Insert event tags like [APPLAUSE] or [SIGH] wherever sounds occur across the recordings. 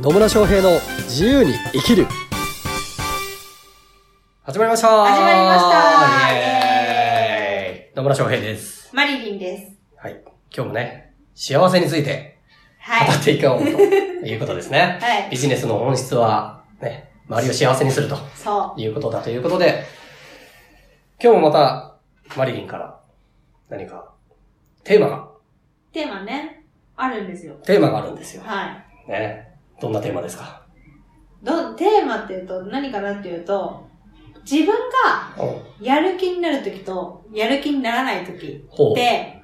野村翔平の自由に生きる始まりました始まりましたイエーイ野村翔平です。マリリンです。はい。今日もね、幸せについてはい。語っていこうということですね。[LAUGHS] はいビジネスの本質は、ね、周りを幸せにするとそいうことだということで、今日もまた、マリリンから何か、テーマが、う。テーマね、あるんですよ。テーマがあるんですよ。はい。ね。どんなテーマですか？ど、テーマっていうと何かなっていうと、自分がうんやる気になるときと、やる気にならないとき。って、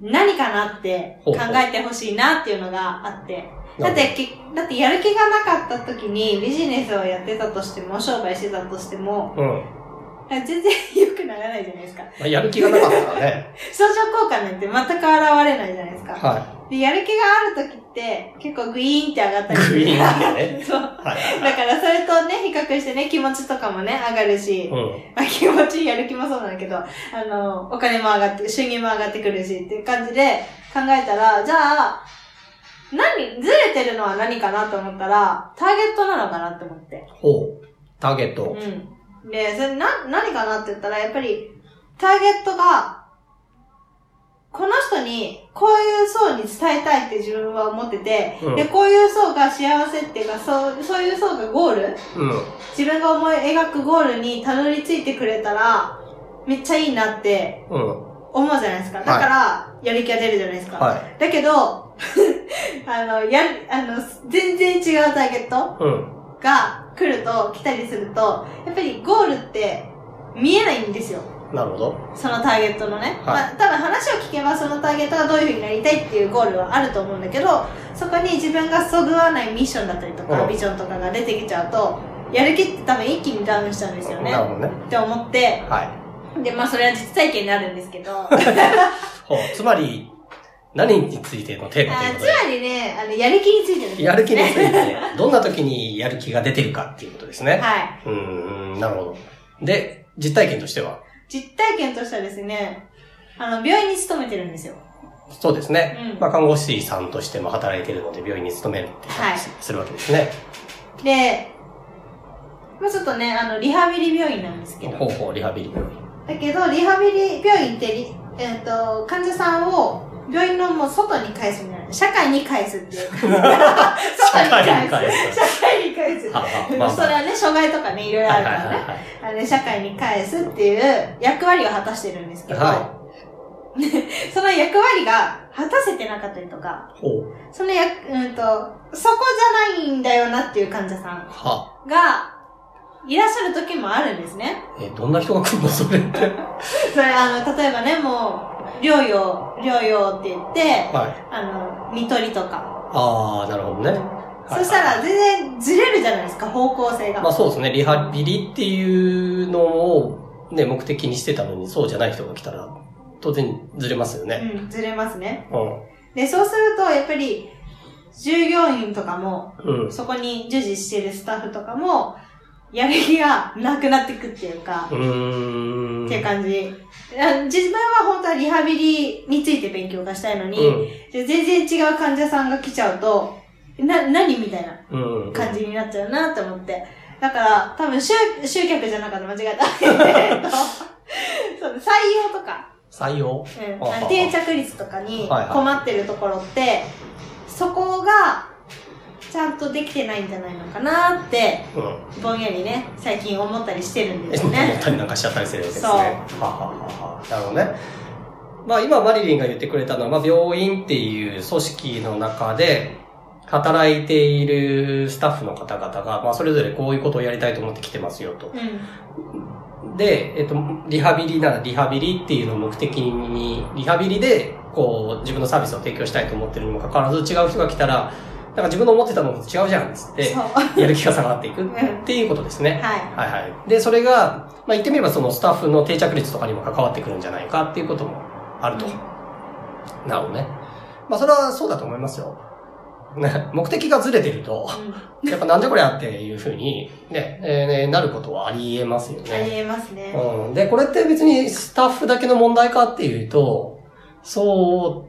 何かなって考えてほしいなっていうのがあって。だって、きだってやる気がなかったときにビジネスをやってたとしても、商売してたとしても、うん。全然良くならないじゃないですか。まあ、やる気がなかったらね。[LAUGHS] 相乗効果なんて全く現れないじゃないですか。はで、やる気があるときって、結構グイーンって上がったりする。グイーンってね [LAUGHS] そう。い。はい。だからそれとね、比較してね、気持ちとかもね、上がるし、うん。まあ、気持ち、やる気もそうなんだけど、あの、お金も上がって、収入も上がってくるしっていう感じで考えたら、じゃあ、何、ずれてるのは何かなと思ったら、ターゲットなのかなって思って。ほう。ターゲット。うん。で、それな、何かなって言ったら、やっぱり、ターゲットが、この人に、こういう層に伝えたいって自分は思ってて、うんで、こういう層が幸せっていうか、そう、そういう層がゴールうん。自分が思い描くゴールにたどり着いてくれたら、めっちゃいいなってうん。思うじゃないですか。だから、やる気が出るじゃないですか。はい。だけど、[LAUGHS] あの、やる、あの、全然違うターゲットうん。が来ると、来たりすると、やっぱりゴールって見えないんですよ。なるほど。そのターゲットのね。はいまあ、多分話を聞けばそのターゲットがどういう風になりたいっていうゴールはあると思うんだけど、そこに自分がそぐわないミッションだったりとか、うんビジョンとかが出てきちゃうと、やる気って多分一気にダウンしちゃうんですよね。なるほどね。って思って、はい。で、まあそれは実体験になるんですけど。[LAUGHS] つまり、何についてのテーマということつまりね、あの、やる気についてので、やる気について。て、どんな時にやる気が出てるかっていうことですね。はい。うーん、なるほど。で、実体験としては、実体験としてはですね、あの、病院に勤めてるんですよ。そうですね。うんまあ、看護師さんとしても働いているので、病院に勤めるってはいするわけですね。で、まあちょっとね、あの、リハビリ病院なんですけど、ほうほう、リハビリ病院。だけど、リハビリ病院ってリ、えっ、と、患者さんを病院のもう外に返すみたいな、社会に返すっていう感じ。外に社会に返す社会に返す。それはね、障害とかね、いろいろあるからね。あの社会に返すっていう役割を果たしてるんですけど、はその役割が果たせてなかったりとか。そのや、うんと、そこじゃないんだよなっていう患者さんは。が、いらっしゃる時もあるんですね。え、どんな人が来るの？それって。[LAUGHS] それ、あの、例えばね、もう、療養、療養って言って、はい。あの、見取りとか。ああ、なるほどね。はいそしたら全然ずれるじゃないですか、方向性が。まあそうですね。リハビリっていうのをね、目的にしてたのに、そうじゃない人が来たら、当然ずれますよね。うん、ずれますね。うん。で、そうすると、やっぱり、従業員とかも、うん。そこに従事してるスタッフとかも、やる気がなくなってくっていうか、うーん。っていう感じ。あ自分は本当はリハビリについて勉強がしたいのに、うん。で全然違う患者さんが来ちゃうと、な、何みたいなうん。感じになっちゃうなって思って。だから、多分集、集客じゃなかった間違えた。えっとそう採用とか、採用？うんははは定着率とかにはいはい困ってるところって、そこが、ちゃんとできてないんじゃないのかなって、うん。ぼんやりね、最近思ったりしてるんですよね。ったりなんかしちゃったりするわけですね。ははははなるほどね。まあ今マリリンが言ってくれたのは、まあ病院っていう組織の中で働いているスタッフの方々が、まあそれぞれこういうことをやりたいと思って来てますよと。うん。で、えっと、リハビリならリハビリっていうのを目的に、リハビリで、こう、自分のサービスを提供したいと思ってるにもかかわらず、違う人が来たら、なんか自分の思ってたのと違うじゃん、つって。やる気が下がっていくうんっていうことですね。はい。はいはい。で、それが、まあ言ってみればそのスタッフの定着率とかにも関わってくるんじゃないかっていうこともあると。なるほどね。まあそれはそうだと思いますよ。ね、[LAUGHS] 目的がずれてると、やっぱなんじゃこりゃっていうふうに、ね、えーなることはあり得ますよありね。えますね。うん。で、これって別にスタッフだけの問題かっていうと、そ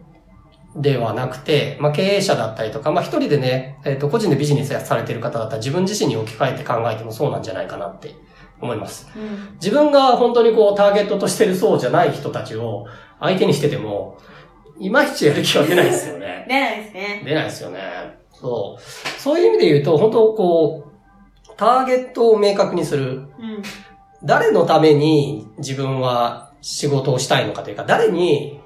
ではなくて、まあ、経営者だったりとか、まあ、一人でね、えっ、と、個人でビジネスされてる方だったら自分自身に置き換えて考えてもそうなんじゃないかなって思います。うん。自分が本当にこう、ターゲットとしてるそうじゃない人たちを相手にしてても、いまいちやる気は出ないですよね。[LAUGHS] 出ないですね。出ないですよね。そう。そういう意味で言うと、本当こう、ターゲットを明確にする。うん。誰のために自分は仕事をしたいのかというか、誰に、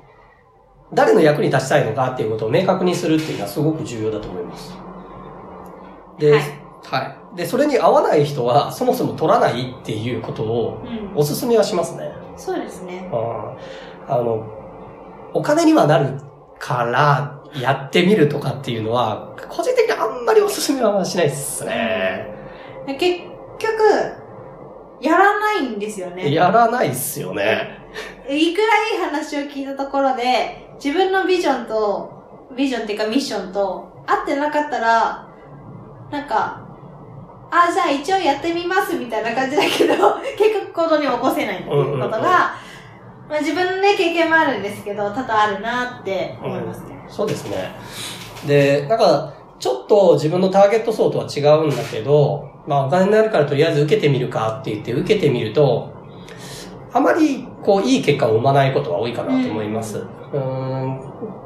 誰の役に立ちたいのかっていうことを明確にするっていうのはすごく重要だと思います。で、はいはい。で、それに合わない人はそもそも取らないっていうことをうん。おすすめはしますね。そうですね。うんあの、お金にはなるからやってみるとかっていうのは、個人的にあんまりおすすめはしないですね。で結局、やらないんですよね。やらないっすよね。いくらいい話を聞いたところで、自分のビジョンと、ビジョンっていうかミッションと合ってなかったら、なんか、あ、じゃあ一応やってみますみたいな感じだけど、[LAUGHS] 結局行動に起こせないっていうことが、うんうんうんまあ自分のね、経験もあるんですけど、多々あるなって思いますね。そうですね。で、なんか、ちょっと自分のターゲット層とは違うんだけど、まあお金になるからとりあえず受けてみるかって言って受けてみると、あまりこういい結果を生まないことが多いかなと思います。うーん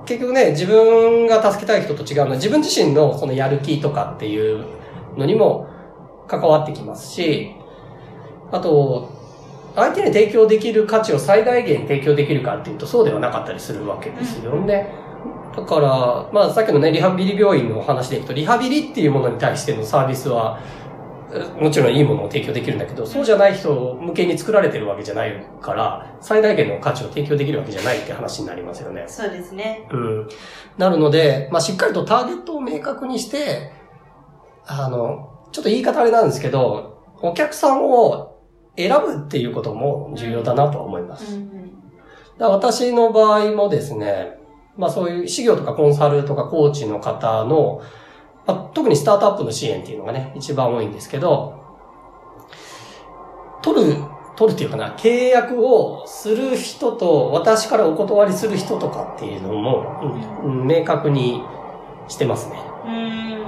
結局ね、自分が助けたい人と違うのは自分自身のそのやる気とかっていうのにも関わってきますし、あと、相手に提供できる価値を最大限提供できるかっていうとそうではなかったりするわけですよね。だから、まあさっきのね、リハビリ病院のお話でいくと、リハビリっていうものに対してのサービスは、えもちろんいいものを提供できるんだけど、そうじゃない人向けに作られてるわけじゃないから、最大限の価値を提供できるわけじゃないって話になりますよね。そうですね。うん。なるので、まあ、しっかりとターゲットを明確にして、あの、ちょっと言い方あれなんですけど、お客さんを選ぶっていうことも重要だなとは思います。うんだから私の場合もですね、まあそういう事業とかコンサルとかコーチの方の、まあ、特にスタートアップの支援っていうのがね、一番多いんですけど、取る、取るっていうかな、契約をする人と私からお断りする人とかっていうのも、うんうん明確にしてますね。うん。うん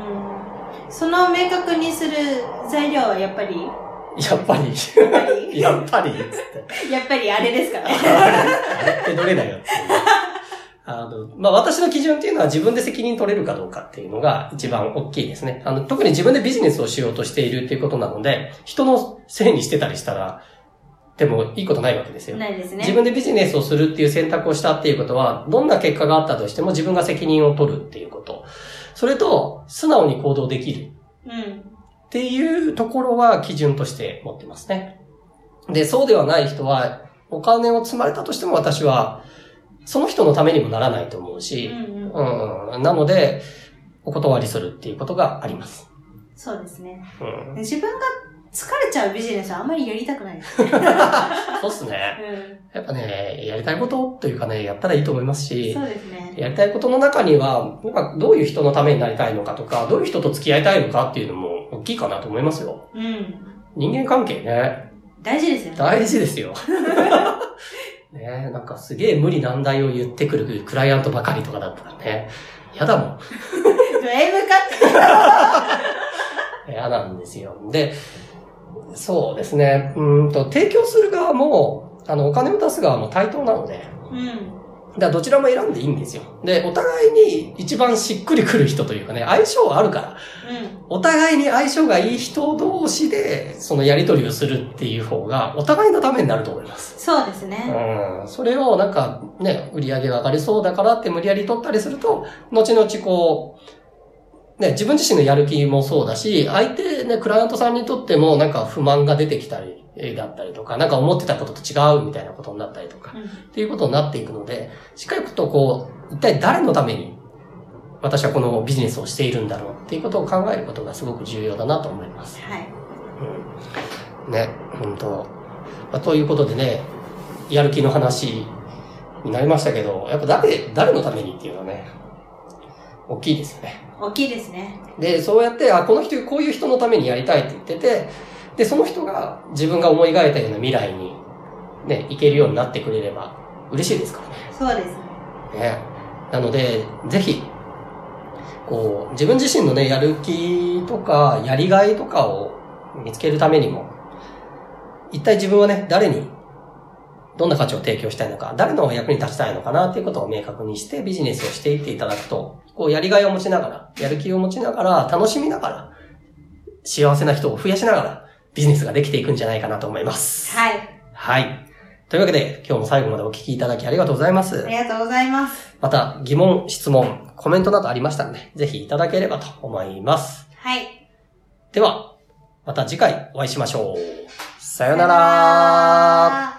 その明確にする材料はやっぱり、やっぱり、やっぱり？やっぱり、つって。[LAUGHS] やっぱりあれですかね。[LAUGHS] あれってどれだよって。あの、まあ、私の基準っていうのは自分で責任取れるかどうかっていうのが一番大きいですね。あの、特に自分でビジネスをしようとしているっていうことなので、人のせいにしてたりしたら、でもいいことないわけですよ。ないですね。自分でビジネスをするっていう選択をしたっていうことは、どんな結果があったとしても自分が責任を取るっていうこと。それと、素直に行動できるうん。っていうところは基準として持ってますね。で、そうではない人は、お金を積まれたとしても私は、その人のためにもならないと思ううし、んうん。うん、なので、お断りするっていうことがあります。そうですね。うん、自分が疲れちゃうビジネスはあんまりやりたくないです。[LAUGHS] そうっすね。うやっぱね、やりたいことというかね、やったらいいと思いますん。しそ、うですね。やりたいことの中には、どういう人のためになりたいのかとか、どういう人と付き合いたいのかっていうのも大きいかなと思いますよ。うん。人間関係ね、大事ですよね。大事ですよ。[LAUGHS] ねなんかすげえ無理難題を言ってくるクライアントばかりとかだったらね、嫌だもん。ド M かって。[LAUGHS] 嫌なんですよ。で、そうですね。うーんと、提供する側も、あの、お金を出す側も対等なので、うん。だからどちらも選んでいいんですよ。で、お互いに一番しっくりくる人というかね、相性はあるから、うん。お互いに相性がいい人同士で、そのやりとりをするっていう方が、お互いのためになると思います。そうですね。うん。それをなんかね、売り上げが上がりそうだからって無理やり取ったりすると、後々こう、ね、自分自身のやる気もそうだし、相手ね、クライアントさんにとってもなんか不満が出てきたり、えーだったりとか、なんか思ってたことと違うみたいなことになったりとか、うんっていうことになっていくので、しっかりとこう、一体誰のために私はこのビジネスをしているんだろうっていうことを考えることがすごく重要だなと思います。はい。うん、ね、本当まあ、ということでね、やる気の話になりましたけど、やっぱ誰、誰のためにっていうのはね、大きいですよね。大きいですね。で、そうやって、あ、この人、こういう人のためにやりたいって言ってて、で、その人が自分が思い描いたような未来に、ね、行けるようになってくれれば嬉しいですからね。そうですね。ね。なので、ぜひ、こう、自分自身のね、やる気とか、やりがいとかを見つけるためにも、一体自分はね、誰に、どんな価値を提供したいのか、誰の役に立ちたいのかなっていうことを明確にしてビジネスをしていっていただくと、こう、やりがいを持ちながら、やる気を持ちながら、楽しみながら、幸せな人を増やしながら、ビジネスができていくんじゃないかなと思います。はい。はい。というわけで、今日も最後までお聞きいただきありがとうございますあ。りがとうございます。また、疑問、質問、コメントなどありましたらね、ぜひいただければと思います。はい。では、また次回お会いしましょう。さよなら。